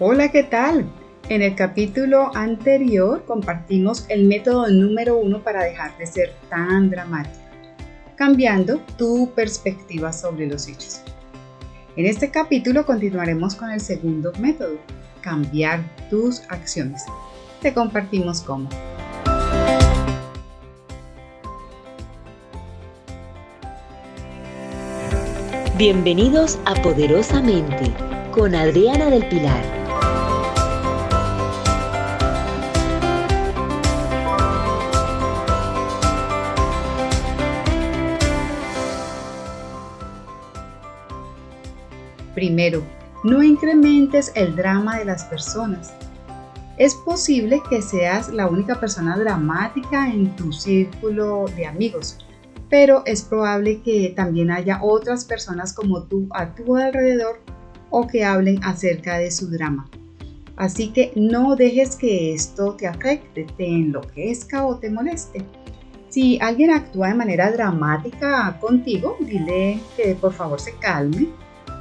Hola, ¿qué tal? En el capítulo anterior compartimos el método número uno para dejar de ser tan dramático, cambiando tu perspectiva sobre los hechos. En este capítulo continuaremos con el segundo método, cambiar tus acciones. Te compartimos cómo. Bienvenidos a Poderosamente con Adriana del Pilar. Primero, no incrementes el drama de las personas. Es posible que seas la única persona dramática en tu círculo de amigos, pero es probable que también haya otras personas como tú a tu alrededor o que hablen acerca de su drama. Así que no dejes que esto te afecte, te enloquezca o te moleste. Si alguien actúa de manera dramática contigo, dile que por favor se calme,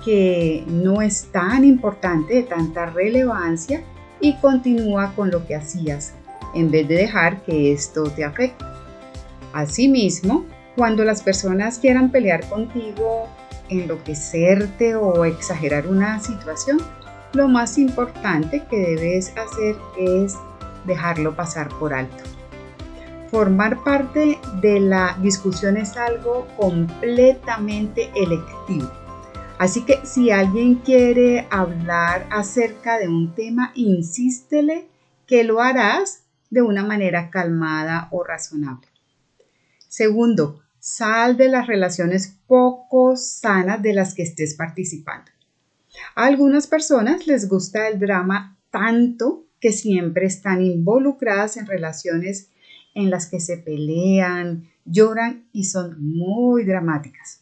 que no es tan importante, de tanta relevancia y continúa con lo que hacías en vez de dejar que esto te afecte. Asimismo, cuando las personas quieran pelear contigo, enloquecerte o exagerar una situación, lo más importante que debes hacer es dejarlo pasar por alto. Formar parte de la discusión es algo completamente electivo. Así que si alguien quiere hablar acerca de un tema, insístele que lo harás de una manera calmada o razonable. Segundo, Sal de las relaciones poco sanas de las que estés participando. A algunas personas les gusta el drama tanto que siempre están involucradas en relaciones en las que se pelean, lloran y son muy dramáticas.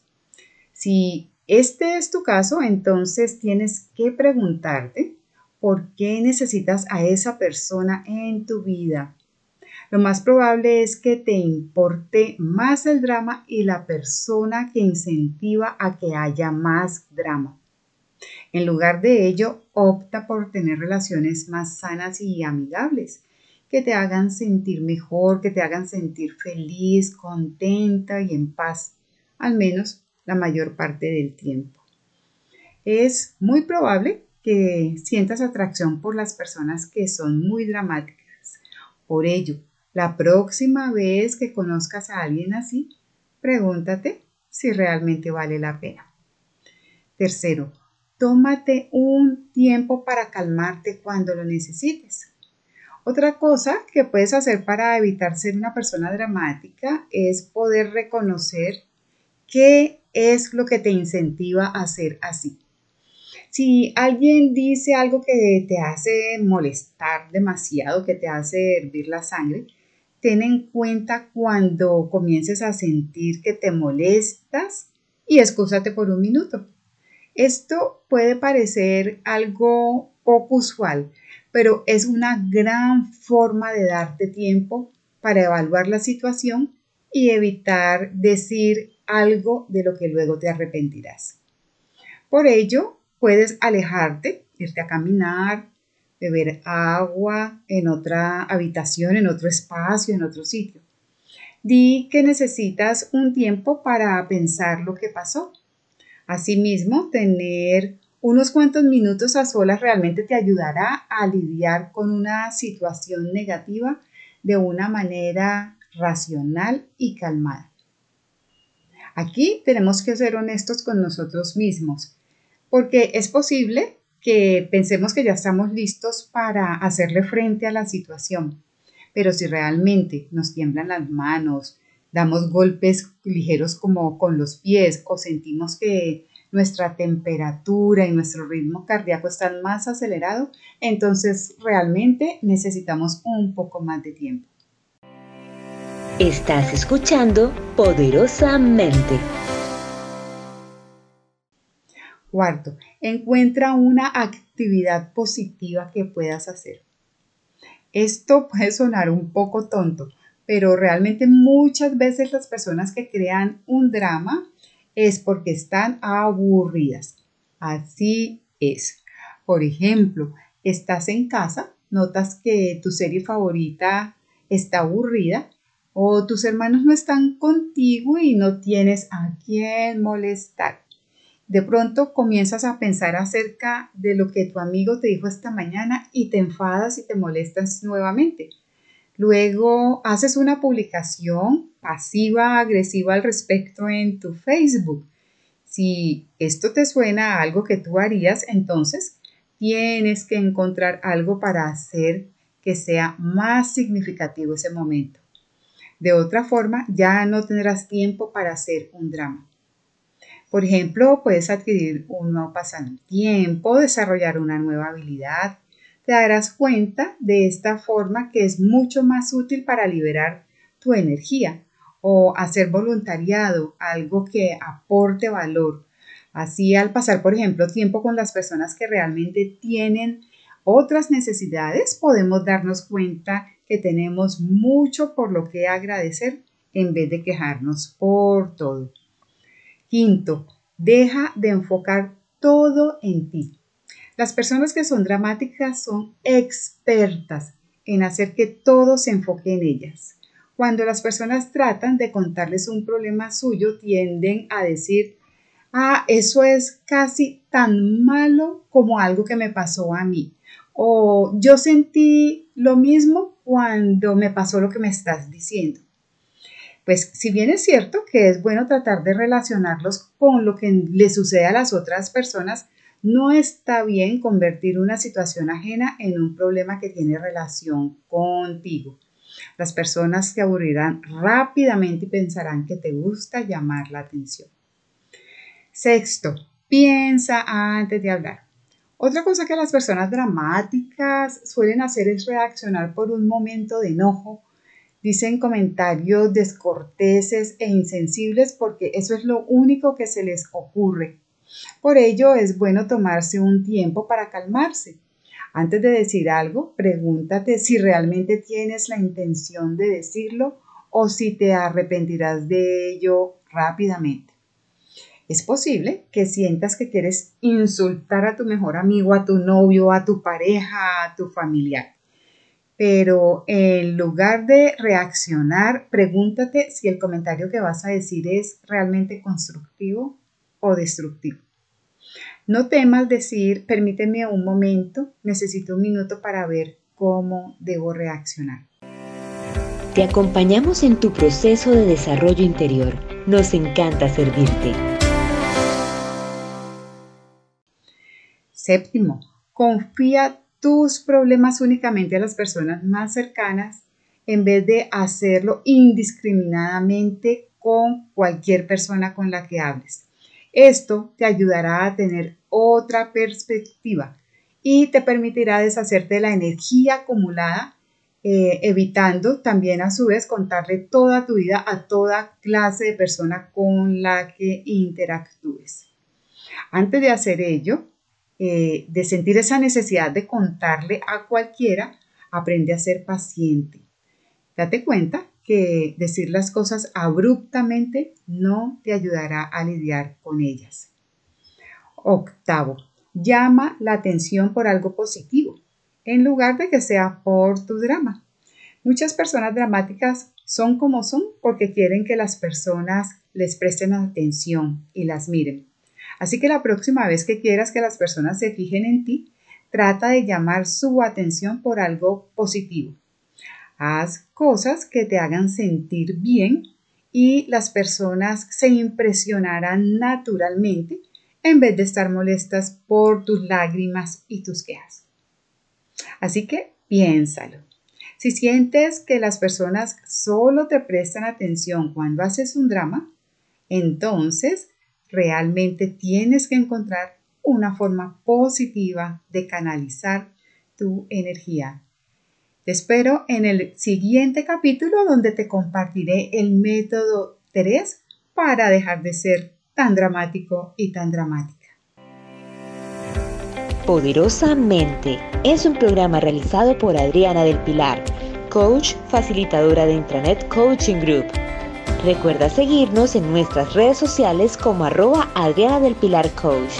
Si este es tu caso, entonces tienes que preguntarte por qué necesitas a esa persona en tu vida lo más probable es que te importe más el drama y la persona que incentiva a que haya más drama. En lugar de ello, opta por tener relaciones más sanas y amigables, que te hagan sentir mejor, que te hagan sentir feliz, contenta y en paz, al menos la mayor parte del tiempo. Es muy probable que sientas atracción por las personas que son muy dramáticas. Por ello, la próxima vez que conozcas a alguien así, pregúntate si realmente vale la pena. Tercero, tómate un tiempo para calmarte cuando lo necesites. Otra cosa que puedes hacer para evitar ser una persona dramática es poder reconocer qué es lo que te incentiva a ser así. Si alguien dice algo que te hace molestar demasiado, que te hace hervir la sangre, ten en cuenta cuando comiences a sentir que te molestas y excúsate por un minuto. Esto puede parecer algo poco usual, pero es una gran forma de darte tiempo para evaluar la situación y evitar decir algo de lo que luego te arrepentirás. Por ello, puedes alejarte, irte a caminar, beber agua en otra habitación, en otro espacio, en otro sitio. Di que necesitas un tiempo para pensar lo que pasó. Asimismo, tener unos cuantos minutos a solas realmente te ayudará a lidiar con una situación negativa de una manera racional y calmada. Aquí tenemos que ser honestos con nosotros mismos, porque es posible que pensemos que ya estamos listos para hacerle frente a la situación. Pero si realmente nos tiemblan las manos, damos golpes ligeros como con los pies o sentimos que nuestra temperatura y nuestro ritmo cardíaco están más acelerados, entonces realmente necesitamos un poco más de tiempo. Estás escuchando poderosamente. Cuarto, encuentra una actividad positiva que puedas hacer. Esto puede sonar un poco tonto, pero realmente muchas veces las personas que crean un drama es porque están aburridas. Así es. Por ejemplo, estás en casa, notas que tu serie favorita está aburrida o tus hermanos no están contigo y no tienes a quién molestar. De pronto comienzas a pensar acerca de lo que tu amigo te dijo esta mañana y te enfadas y te molestas nuevamente. Luego haces una publicación pasiva, agresiva al respecto en tu Facebook. Si esto te suena a algo que tú harías, entonces tienes que encontrar algo para hacer que sea más significativo ese momento. De otra forma, ya no tendrás tiempo para hacer un drama. Por ejemplo, puedes adquirir un nuevo pasatiempo, desarrollar una nueva habilidad. Te darás cuenta de esta forma que es mucho más útil para liberar tu energía o hacer voluntariado, algo que aporte valor. Así al pasar, por ejemplo, tiempo con las personas que realmente tienen otras necesidades, podemos darnos cuenta que tenemos mucho por lo que agradecer en vez de quejarnos por todo. Quinto, deja de enfocar todo en ti. Las personas que son dramáticas son expertas en hacer que todo se enfoque en ellas. Cuando las personas tratan de contarles un problema suyo, tienden a decir, ah, eso es casi tan malo como algo que me pasó a mí. O yo sentí lo mismo cuando me pasó lo que me estás diciendo. Pues si bien es cierto que es bueno tratar de relacionarlos con lo que le sucede a las otras personas, no está bien convertir una situación ajena en un problema que tiene relación contigo. Las personas te aburrirán rápidamente y pensarán que te gusta llamar la atención. Sexto, piensa antes de hablar. Otra cosa que las personas dramáticas suelen hacer es reaccionar por un momento de enojo. Dicen comentarios descorteses e insensibles porque eso es lo único que se les ocurre. Por ello es bueno tomarse un tiempo para calmarse antes de decir algo, pregúntate si realmente tienes la intención de decirlo o si te arrepentirás de ello rápidamente. Es posible que sientas que quieres insultar a tu mejor amigo, a tu novio, a tu pareja, a tu familiar. Pero en lugar de reaccionar, pregúntate si el comentario que vas a decir es realmente constructivo o destructivo. No temas decir, permíteme un momento, necesito un minuto para ver cómo debo reaccionar. Te acompañamos en tu proceso de desarrollo interior. Nos encanta servirte. Séptimo, confía tus problemas únicamente a las personas más cercanas en vez de hacerlo indiscriminadamente con cualquier persona con la que hables. Esto te ayudará a tener otra perspectiva y te permitirá deshacerte de la energía acumulada, eh, evitando también a su vez contarle toda tu vida a toda clase de persona con la que interactúes. Antes de hacer ello, eh, de sentir esa necesidad de contarle a cualquiera, aprende a ser paciente. Date cuenta que decir las cosas abruptamente no te ayudará a lidiar con ellas. Octavo, llama la atención por algo positivo, en lugar de que sea por tu drama. Muchas personas dramáticas son como son porque quieren que las personas les presten atención y las miren. Así que la próxima vez que quieras que las personas se fijen en ti, trata de llamar su atención por algo positivo. Haz cosas que te hagan sentir bien y las personas se impresionarán naturalmente en vez de estar molestas por tus lágrimas y tus quejas. Así que piénsalo. Si sientes que las personas solo te prestan atención cuando haces un drama, entonces realmente tienes que encontrar una forma positiva de canalizar tu energía te espero en el siguiente capítulo donde te compartiré el método 3 para dejar de ser tan dramático y tan dramática. Poderosamente es un programa realizado por Adriana del Pilar, coach facilitadora de Intranet Coaching Group. Recuerda seguirnos en nuestras redes sociales como arroba Adriana del Pilar Coach.